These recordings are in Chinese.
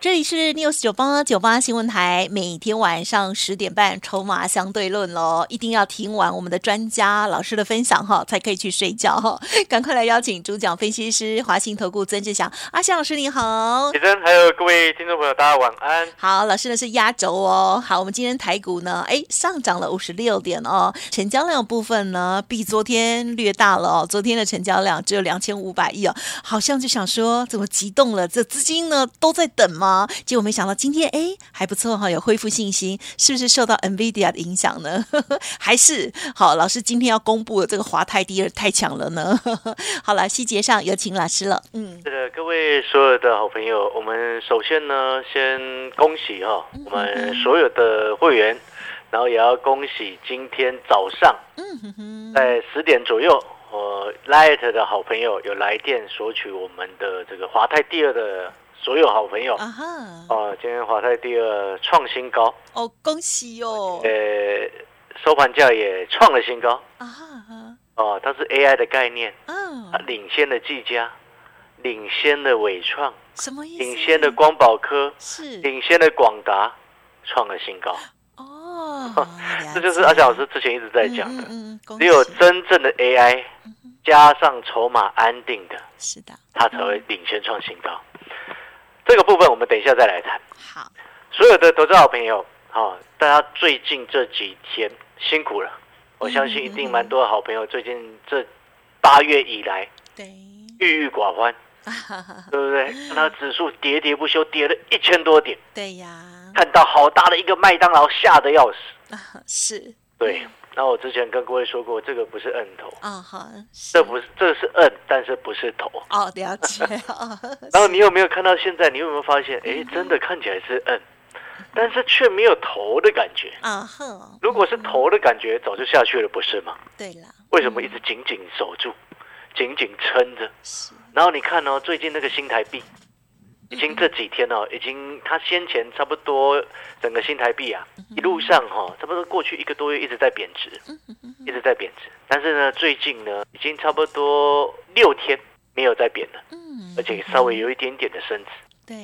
这里是 News 九八九八新闻台，每天晚上十点半，筹码相对论喽，一定要听完我们的专家老师的分享哈，才可以去睡觉哈。赶快来邀请主讲分析师华信投顾曾志祥阿祥老师，你好。李真，还有各位听众朋友，大家晚安。好，老师呢是压轴哦。好，我们今天台股呢，哎，上涨了五十六点哦，成交量部分呢比昨天略大了哦，昨天的成交量只有两千五百亿哦，好像就想说怎么激动了，这资金呢都在等吗？结果没想到今天哎还不错哈，有恢复信心，是不是受到 NVIDIA 的影响呢？还是好老师今天要公布的这个华泰第二太强了呢？好了，细节上有请老师了。嗯，是的，各位所有的好朋友，我们首先呢先恭喜哈我们所有的会员，然后也要恭喜今天早上在十点左右，我 Light 的好朋友有来电索取我们的这个华泰第二的。所有好朋友啊哈！哦，今天华泰第二创新高哦，恭喜哟！呃，收盘价也创了新高啊哈！哦，它是 AI 的概念，嗯，领先的技嘉，领先的伟创，什么意思？领先的光宝科是领先的广达创了新高哦，这就是阿翔老师之前一直在讲的，只有真正的 AI 加上筹码安定的，是的，它才会领先创新高。这个部分我们等一下再来谈。好，所有的投资好朋友，好，大家最近这几天辛苦了。我相信一定蛮多的好朋友最近这八月以来，对，郁郁寡欢，对不对？那指数喋喋不休，跌了一千多点。对呀，看到好大的一个麦当劳，吓得要死。是，对。那我之前跟各位说过，这个不是摁头啊，好，这不是，这是摁，但是不是头哦，了解 然后你有没有看到现在？你有没有发现？哎，真的看起来是摁，但是却没有头的感觉啊！哼，如果是头的感觉，早就下去了，不是吗？对了，为什么一直紧紧守住，紧紧撑着？是。然后你看哦，最近那个新台币。已经这几天哦，已经它先前差不多整个新台币啊，一路上哈，差不多过去一个多月一直在贬值，一直在贬值。但是呢，最近呢，已经差不多六天没有再贬了，而且稍微有一点点的升值。对，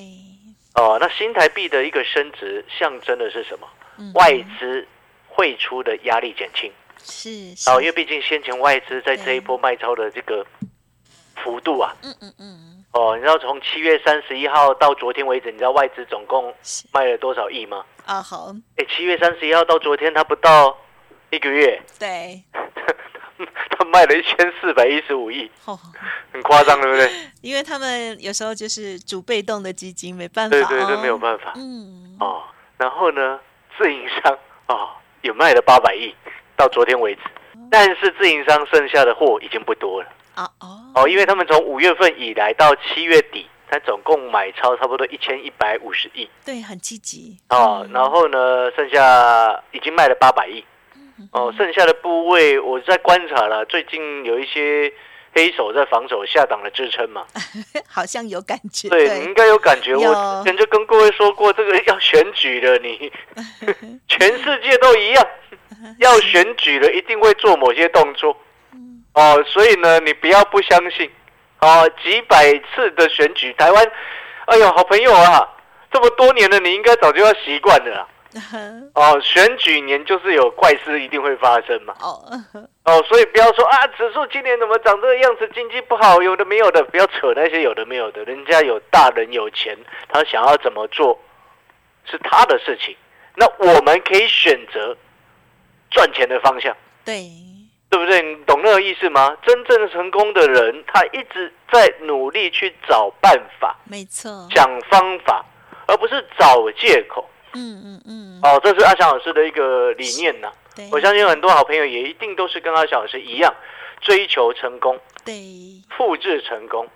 哦，那新台币的一个升值象征的是什么？外资汇出的压力减轻，是哦，因为毕竟先前外资在这一波卖超的这个幅度啊，嗯嗯嗯。哦，你知道从七月三十一号到昨天为止，你知道外资总共卖了多少亿吗？啊，好。哎，七月三十一号到昨天，他不到一个月，对，他卖了一千四百一十五亿，很夸张，对不对？因为他们有时候就是主被动的基金，没办法，对对对，没有办法。嗯，哦，然后呢，自营商哦，也卖了八百亿，到昨天为止，但是自营商剩下的货已经不多了。啊哦。哦，因为他们从五月份以来到七月底，他总共买超差不多一千一百五十亿，对，很积极。哦。然后呢，剩下已经卖了八百亿，哦，剩下的部位我在观察了，最近有一些黑手在防守下档的支撑嘛，好像有感觉，对你应该有感觉。我之前就跟各位说过，这个要选举了，你。全世界都一样，要选举了，一定会做某些动作。哦，所以呢，你不要不相信，哦，几百次的选举，台湾，哎呦，好朋友啊，这么多年了，你应该早就要习惯了。哦，选举年就是有怪事一定会发生嘛。哦，哦，所以不要说啊，指数今年怎么长这个样子，经济不好，有的没有的，不要扯那些有的没有的，人家有大人有钱，他想要怎么做是他的事情，那我们可以选择赚钱的方向。对。对不对？你懂那个意思吗？真正成功的人，他一直在努力去找办法，没错，想方法，而不是找借口。嗯嗯嗯。哦，这是阿翔老师的一个理念呐。我相信很多好朋友也一定都是跟阿翔老师一样，追求成功，对，复制成功。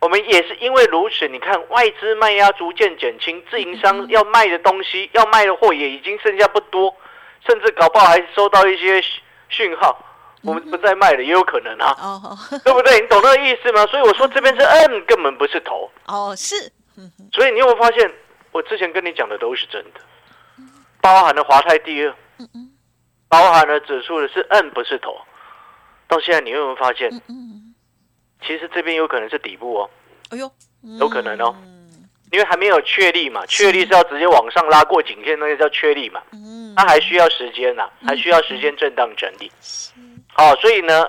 我们也是因为如此，你看外资卖压逐渐减轻，自营商要卖的东西、要卖的货也已经剩下不多，甚至搞不好还收到一些讯号。我们不再卖了，也有可能啊，哦 对不对？你懂那个意思吗？所以我说这边是 M，根本不是头。哦是，所以你有没有发现，我之前跟你讲的都是真的，包含了华泰第二，包含了指数的是 N 不是头。到现在你有没有发现，嗯，其实这边有可能是底部哦，哎呦，有可能哦。嗯，因为还没有确立嘛，确立是要直接往上拉过颈线，那个叫确立嘛，嗯，它还需要时间呐、还需要时间震荡整理。好、所以呢，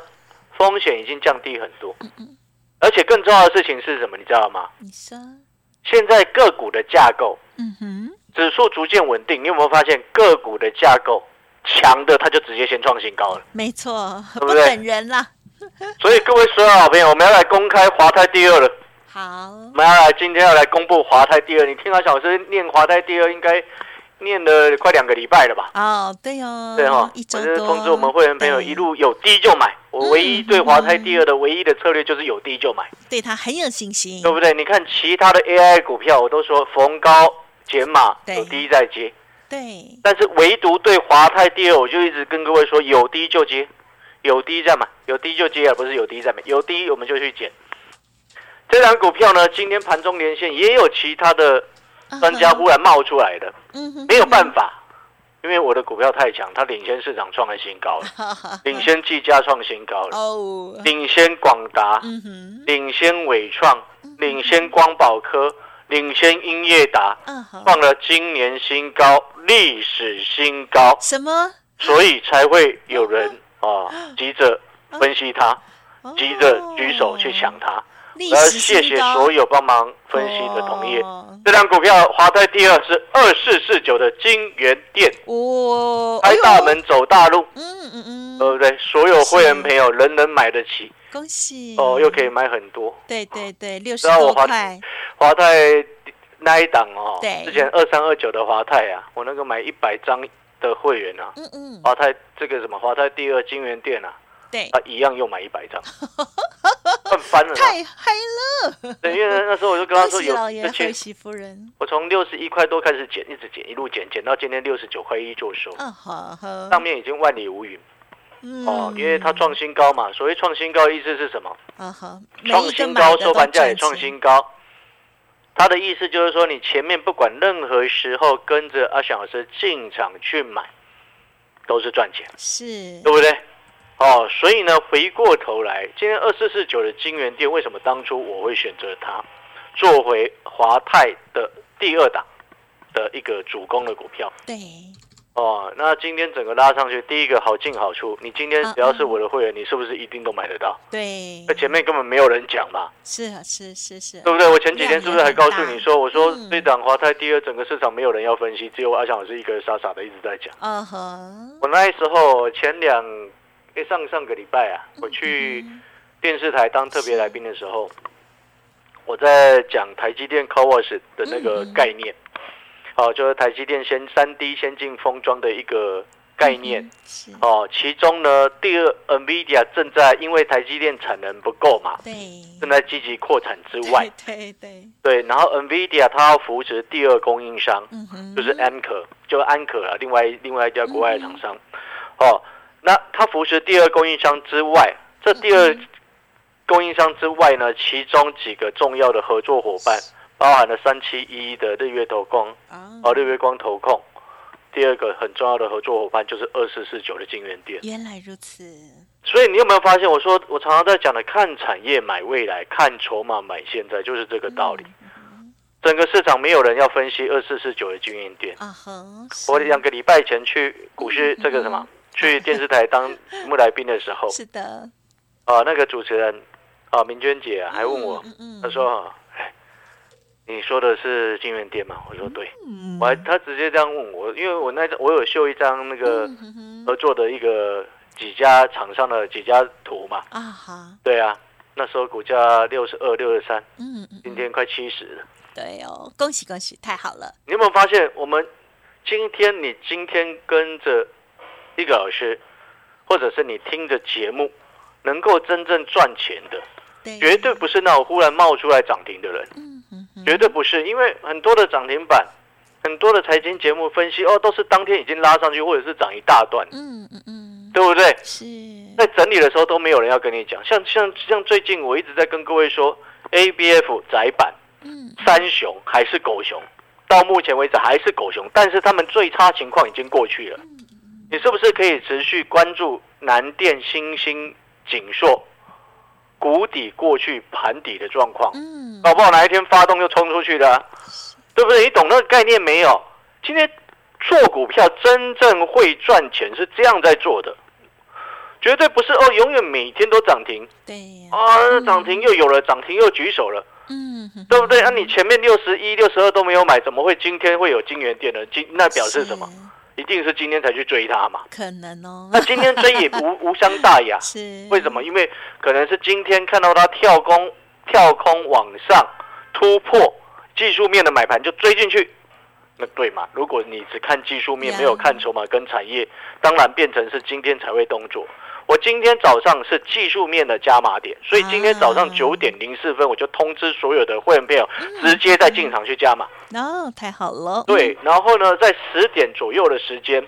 风险已经降低很多，而且更重要的事情是什么？你知道吗？你说，现在个股的架构，嗯哼，指数逐渐稳定，你有没有发现个股的架构强的，它就直接先创新高了？没错，对不对等人啦，所以各位所有好朋友，我们要来公开华泰第二了。好我，们要来今天要来公布华泰第二。你听到小老师念华泰第二，应该念了快两个礼拜了吧？哦，对哦，对哈，一周我是多，通知我们会员朋友一路有低就买。我唯一对华泰第二的唯一的策略就是有低就买，对他很有信心，对不对？你看其他的 AI 股票，我都说逢高减码，有低再接。对，但是唯独对华泰第二，我就一直跟各位说，有低就接，有低再买，有低就接，而不是有低再买，有低我们就去减。这档股票呢，今天盘中连线也有其他的专家忽然冒出来的，没有办法，因为我的股票太强，它领先市场创了新高了，领先技嘉创新高了，哦，领先广达，领先伟创，领先光宝科，领先英业达，创了今年新高，历史新高。什么？所以才会有人 啊急着分析它，急着举手去抢它。哦历我要史谢谢所有帮忙分析的同业。哦。这张股票华泰第二是二四四九的金源店，哦，开大门走大路，嗯嗯嗯，对不对？所有会员朋友人人买得起。恭喜。哦，又可以买很多。对对对，六十多块，华泰那一档哦对，之前二三二九的华泰啊，我那个买一百张的会员啊，嗯嗯，华泰这个什么华泰第二金源店啊，对，啊一样又买一百张，赚翻了。太嗨了，对，因为那时候我就跟他恭说有，喜老爷，而且贺喜夫人，我从六十一块多开始减，一直减，一路减，减到今天六十九块一就收，嗯好好，上面已经万里无云嗯哦，因为它创新高嘛。所谓创新高的意思是什么？啊好，创新高，收盘价也创，新高。它的意思就是说，你前面不管任何时候跟着阿翔老师进场去买，都是赚钱，是对不对？哦，所以呢，回过头来，今天二四四九的金源店，为什么当初我会选择它做回华泰的第二档的一个主攻的股票？对，哦，那今天整个拉上去，第一个好进好出，你今天嗯只要是我的会员，你是不是一定都买得到？对那，前面根本没有人讲嘛，是啊是是是，对不对？我前几天是不是还告诉你说，我说嗯这档华泰第二，整个市场没有人要分析，只有阿强老师一个人傻傻的一直在讲。嗯哼，我那时候前两，诶上上个礼拜啊，我去电视台当特别来宾的时候，我在讲台积电 CoWoS 的那个概念，哦，就是台积电先三 D 先进封装的一个概念。哦，其中呢，第二 NVIDIA 正在因为台积电产能不够嘛，对，正在积极扩产之外，对对，对，然后 NVIDIA 它要扶持第二供应商，嗯，就是 Amkor，就安可了，另外另外一家国外的厂商。哦，那它扶持第二供应商之外，这第二供应商之外呢，其中几个重要的合作伙伴，包含了三七一的日月投控，啊，哦，日月光投控。第二个很重要的合作伙伴就是二四四九的金源店。原来如此，所以你有没有发现，我说我常常在讲的看产业买未来，看筹码买现在，就是这个道理。整个市场没有人要分析二四四九的金源店。啊哼，我是两个礼拜前去股市这个什么，去电视台当节目来宾的时候，是的，啊，那个主持人啊，明娟姐啊还问我，嗯嗯她说：“哎，你说的是金源店吗？”我说：“对。”嗯我还她直接这样问我，因为我那我有秀一张那个合作的一个几家厂商的几家图嘛。啊哈，对啊，那时候股价六十二、六十三，嗯嗯，今天快七十了。对哦，恭喜恭喜，太好了，你有没有发现，我们今天你今天跟着一个老师，或者是你听着节目，能够真正赚钱的，对，绝对不是那种忽然冒出来涨停的人，绝对不是，因为很多的涨停板，很多的财经节目分析哦，都是当天已经拉上去，或者是涨一大段，嗯嗯嗯，对不对？是。在整理的时候都没有人要跟你讲，像像像最近我一直在跟各位说，A B F 窄板，嗯。三雄还是狗熊，到目前为止还是狗熊，但是他们最差情况已经过去了。你是不是可以持续关注南电、新兴、锦硕谷底过去盘底的状况？嗯搞不好哪一天发动又冲出去的啊、对不对？你懂那个概念没有？今天做股票真正会赚钱是这样在做的，绝对不是哦，永远每天都涨停对呀啊，涨停又有了，涨停又举手了，嗯对不对？那、你前面六十一、六十二都没有买，怎么会今天会有金源店呢？今那表示什么？一定是今天才去追它嘛。可能哦那今天追也无 无伤大雅，是为什么？因为可能是今天看到它跳空跳空往上突破技术面的买盘就追进去，那对嘛？如果你只看技术面，没有看筹码跟产业，当然变成是今天才会动作。我今天早上是技术面的加码点，所以今天早上啊九点零四分我就通知所有的会员朋友，直接在进场去加码。哦，太好了，对，然后呢，在十点左右的时间，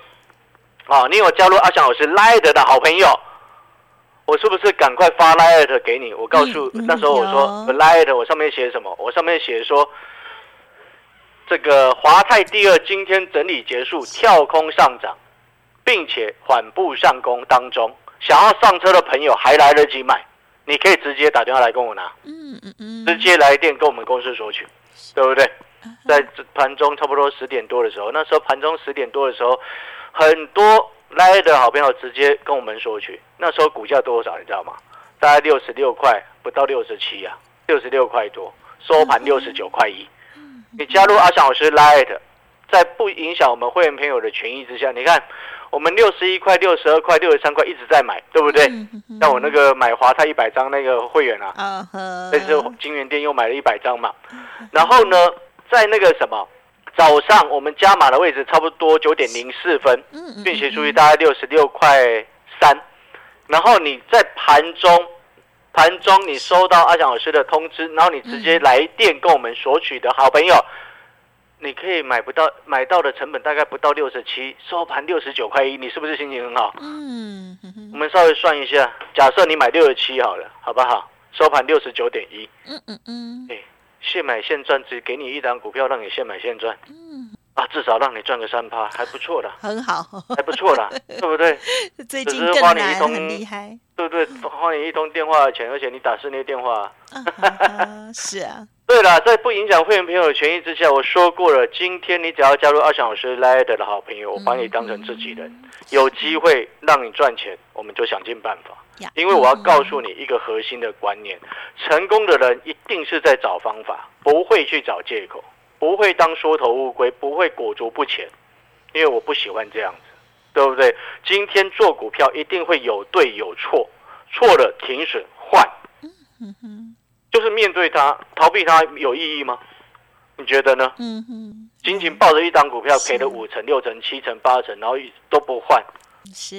啊，你有加入阿翔老师 Light 的好朋友，我是不是赶快发 Light 给你？我告诉、那时候我说有 Light，我上面写什么？我上面写说，这个华泰第二今天整理结束，跳空上涨，并且缓步上攻当中，想要上车的朋友还来得及买，你可以直接打电话来跟我拿。嗯嗯嗯，直接来电跟我们公司索取，对不对？在这盘中差不多十点多的时候，那时候盘中十点多的时候，很多来的好朋友直接跟我们索取。那时候股价多少你知道吗？大概六十六块，不到六十七啊，六十六块多，收盘六十九块一。你加入阿翔老师 Light，在不影响我们会员朋友的权益之下，你看我们六十一块、六十二块、六十三块一直在买，对不对？像我那个买华泰一百张那个会员啊，啊呵，但是金源店又买了一百张嘛，然后呢，在那个什么早上我们加码的位置差不多九点零四分，并且注意大概六十六块三，然后你在盘中盘中你收到阿翔老师的通知，然后你直接来电跟我们索取的好朋友，你可以买不到买到的成本大概不到六十七，收盘六十九块一，你是不是心情很好？嗯我们稍微算一下，假设你买六十七好了，好不好？收盘六十九点一。嗯嗯嗯哎，现买现赚，只给你一档股票，让你现买现赚嗯，啊，至少让你赚个三趴，还不错的，很好，还不错啦，对不对？最只近更难，是花你一通很厉害，对不对？花你一通电话的钱，而且你打室内电话。啊哈哈是啊，对了，在不影响会员朋友的权益之下，我说过了，今天你只要加入二翔老师 Light 的好朋友，我把你当成自己人，有机会让你赚钱，我们就想尽办法。因为我要告诉你一个核心的观念：成功的人一定是在找方法，不会去找借口，不会当缩头乌龟，不会裹足不前。因为我不喜欢这样子，对不对？今天做股票一定会有对有错，错了停损换，嗯哼就是面对它，逃避它有意义吗？你觉得呢？嗯嗯，仅仅抱着一档股票赔了五成、六成、七成、八成，然后都不换，是，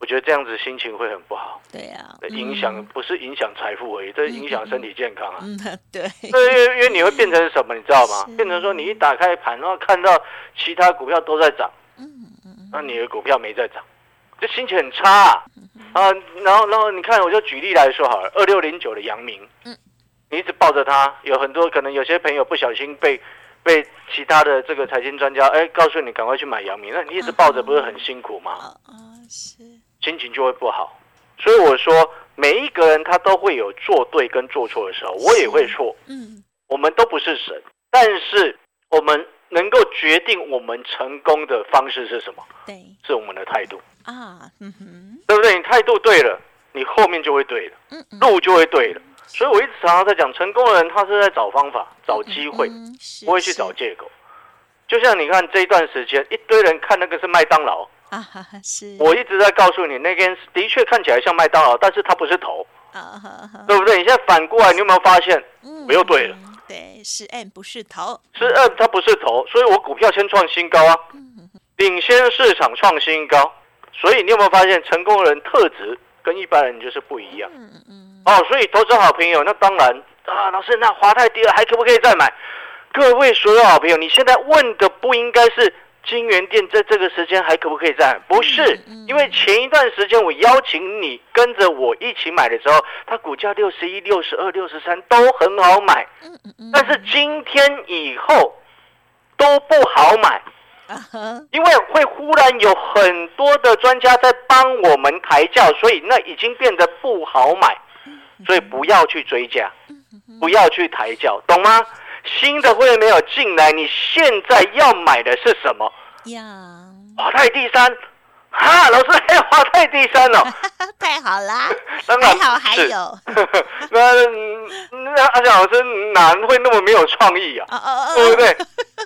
我觉得这样子心情会很不好。对呀，影响不是影响财富而已，这影响身体健康啊。对，对，因为因为你会变成什么，你知道吗？变成说你一打开盘，然后看到其他股票都在涨，嗯嗯那你的股票没在涨，这心情很差啊。啊然后然后你看，我就举例来说好了，二六零九的阳明，嗯你一直抱着它，有很多可能有些朋友不小心被被其他的这个财经专家哎告诉你赶快去买阳明，那你一直抱着不是很辛苦吗？啊啊是，心情就会不好。所以我说，每一个人他都会有做对跟做错的时候，我也会错，嗯我们都不是神，但是我们能够决定我们成功的方式是什么？对是我们的态度，啊，嗯哼，对不对？你态度对了，你后面就会对了，嗯嗯，路就会对了。所以我一直常常在讲，成功的人他是在找方法、找机会，嗯不会去找借口。就像你看这一段时间，一堆人看那个是麦当劳，啊我一直在告诉你，那边的确看起来像麦当劳，但是它不是头，啊对不对？你现在反过来，你有没有发现，嗯我又对了。嗯对，是 M 不是头，是 M 它不是头，所以我股票先创新高啊，嗯。领先市场创新高。所以你有没有发现，成功的人特质跟一般人就是不一样嗯嗯哦？所以投资好朋友，那当然啊，老师，那华泰第二还可不可以再买？各位所有好朋友，你现在问的不应该是金源店在这个时间还可不可以再买？不是，因为前一段时间我邀请你跟着我一起买的时候，它股价六十一、六十二、六十三都很好买。但是今天以后都不好买，因为会忽然有很多的专家在帮我们抬轿，所以那已经变得不好买。所以不要去追加，不要去抬轿，懂吗？新的会员没有进来，你现在要买的是什么？呀，华泰第三，哈，老师还有华泰第三哦，太好啦，还好还有，那那阿翔老师哪会那么没有创意啊？对不对？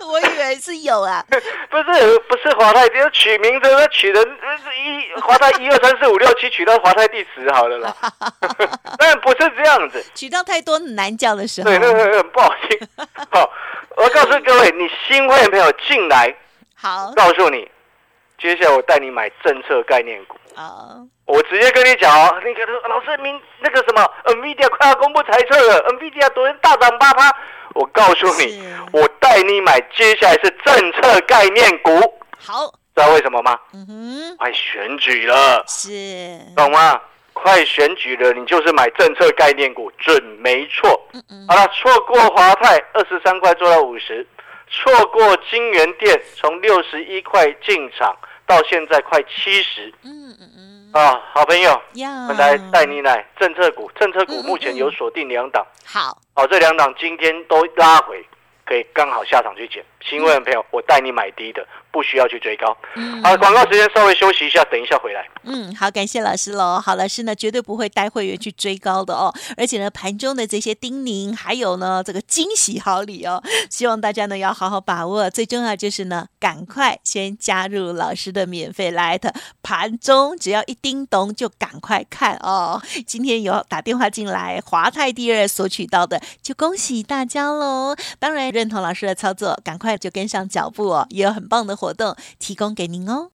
我以为是有啊，不是不是华泰，就是取名字，那取的一华泰一二三四五六七，取到华泰第十好了啦。但不是这样子，取到太多难叫的时候，对，那个不好听。好，我告诉各位，你新会员朋友进来，好，告诉你，接下来我带你买政策概念股。啊，我直接跟你讲哦，那个老师明那个什么，NVIDIA 快要公布财测了，NVIDIA 昨天大涨八趴。我告诉你，我带你买，接下来是政策概念股。好，知道为什么吗？嗯哼，快选举了，是，懂吗？快选举了，你就是买政策概念股，准没错。嗯嗯，好了，错过华泰二十三块做到五十，错过金源店从六十一块进场到现在快七十。嗯嗯嗯，啊，好朋友，我来带你来政策股，政策股目前有锁定两档。好。好，这两档今天都拉回，可以刚好下场去捡。新会员朋友，我带你买低的。不需要去追高。嗯好，广告时间稍微休息一下，等一下回来。嗯，好，感谢老师喽。好，老师呢绝对不会带会员去追高的哦。而且呢，盘中的这些叮咛，还有呢这个惊喜好礼哦，希望大家呢要好好把握。最重要就是呢，赶快先加入老师的免费 Light，盘中只要一叮咚就赶快看哦。今天有打电话进来，华泰第二索取到的，就恭喜大家喽。当然认同老师的操作，赶快快就跟上脚步哦，也有很棒的活动提供给您哦！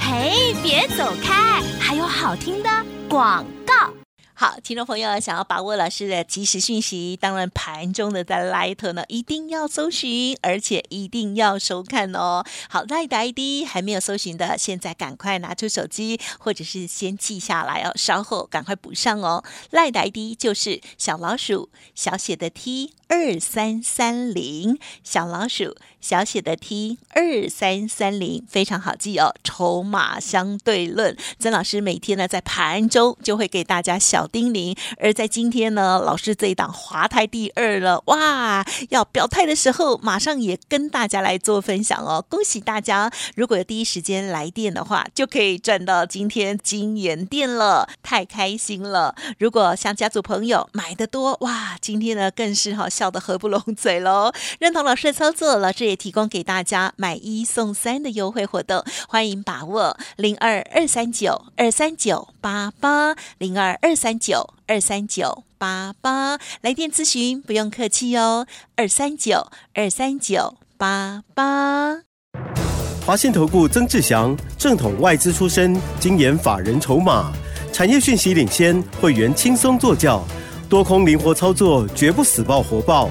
嘿，别走开，还有好听的广告。好，听众朋友想要把握老师的及时讯息，当然盘中的在 Light 呢一定要搜寻，而且一定要收看哦。好，Light ID 还没有搜寻的，现在赶快拿出手机，或者是先记下来哦，稍后赶快补上哦。Light ID 就是小老鼠小写的 T。二三三零小老鼠，小写的 T 二三三零非常好记哦。筹码相对论，曾老师每天呢在盘中就会给大家小叮咛，而在今天呢，老师这一档华泰第二了，哇，要表态的时候，马上也跟大家来做分享哦。恭喜大家，如果有第一时间来电的话，就可以赚到今天金元店了，太开心了。如果像家族朋友买的多，哇，今天呢更是哈。笑得合不拢嘴喽！认同老师的操作，老师也提供给大家买一送三的优惠活动，欢迎把握零二二三九二三九八八零二二三九二三九八八来电咨询，不用客气哦，二三九二三九八八。华信投顾曾志祥，正统外资出身，精研法人筹码，产业讯息领先，会员轻松做教。多空灵活操作，绝不死爆活爆，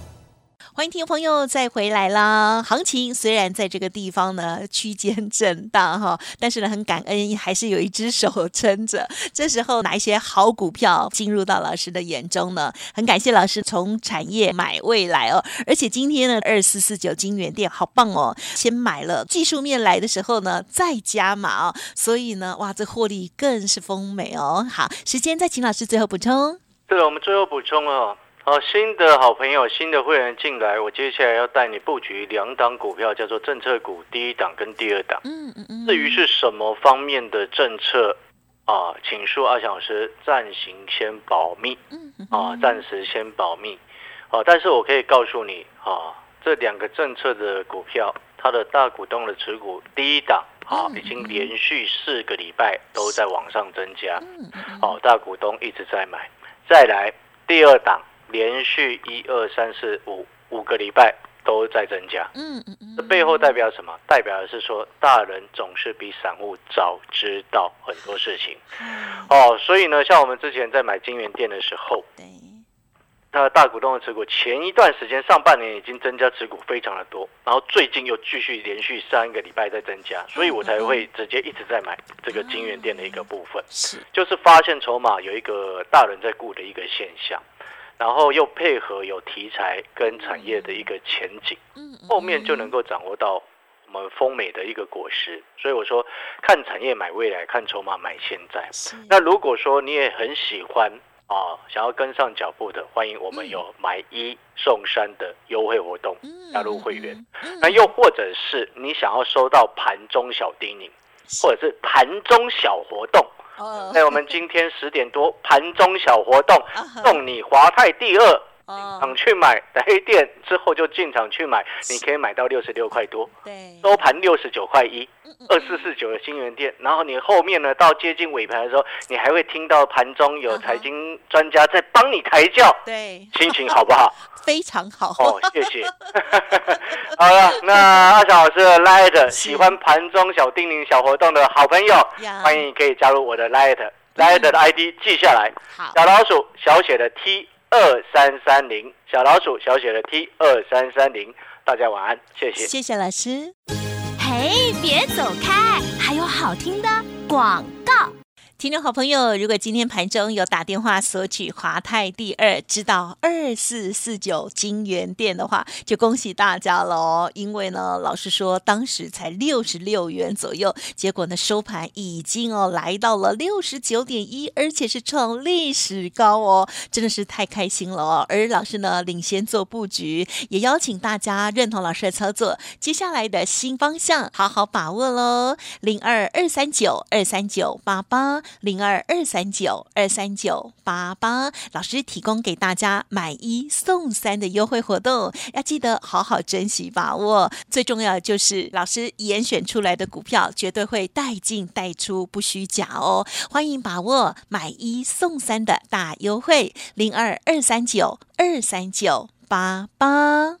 欢迎听众朋友再回来啦！行情虽然在这个地方呢区间震荡哈，但是呢很感恩还是有一只手撑着。这时候哪一些好股票进入到老师的眼中呢？很感谢老师从产业买未来哦，而且今天呢二四四九金源店好棒哦，先买了技术面来的时候呢再加码哦，所以呢哇这获利更是丰美哦。好，时间再请老师最后补充。对了，我们最后补充哦。好，新的好朋友、新的会员进来，我接下来要带你布局两档股票，叫做政策股第一档跟第二档。嗯嗯嗯。至于是什么方面的政策啊，请恕阿小时暂行先保密。嗯嗯。啊，暂时先保密。啊，但是我可以告诉你啊，这两个政策的股票，它的大股东的持股第一档啊，已经连续四个礼拜都在往上增加。嗯嗯。哦，大股东一直在买。再来第二档。连续一二三四五五个礼拜都在增加。嗯嗯嗯，这背后代表什么？代表的是说，大人总是比散户早知道很多事情。哦，所以呢，像我们之前在买金源店的时候，对。那大股东的持股，前一段时间上半年已经增加持股非常的多，然后最近又继续连续三个礼拜在增加，所以我才会直接一直在买这个金源店的一个部分，是就是发现筹码有一个大人在顾的一个现象，然后又配合有题材跟产业的一个前景，嗯，后面就能够掌握到我们丰美的一个果实，所以我说看产业买未来，看筹码买现在。那如果说你也很喜欢。啊，想要跟上脚步的，欢迎我们有买一送三的优惠活动，加入会员。那又或者是你想要收到盘中小叮咛，或者是盘中小活动，在我们今天十点多盘中小活动，送你华泰第二。场去买黑店之后就进场去买，你可以买到六十六块多，对，收盘六十九块一，二四四九的新源店。然后你后面呢，到接近尾盘的时候，你还会听到盘中有财经专家在帮你抬轿，对，心情好不好？非常好。哦，谢谢。好了，那阿小老师的 Light 喜欢盘中小叮咛小活动的好朋友，欢迎可以加入我的 Light，Light 的 ID 记下来，小老鼠小写的 T。二三三零小老鼠小写的 T 二三三零，大家晚安，谢谢，谢谢老师。嘿，别走开，还有好听的广告。听众好朋友，如果今天盘中有打电话索取华泰第二，知道二四四九金源店的话，就恭喜大家喽！因为呢，老师说，当时才六十六元左右，结果呢，收盘已经哦来到了六十九点一，而且是创历史高哦，真的是太开心了哦！而老师呢，领先做布局，也邀请大家认同老师的操作，接下来的新方向，好好把握喽！零二二三九二三九八八。零二二三九二三九八八，老师提供给大家买一送三的优惠活动，要记得好好珍惜把握。最重要就是老师严选出来的股票，绝对会带进带出，不虚假哦。欢迎把握买一送三的大优惠，零二二三九二三九八八。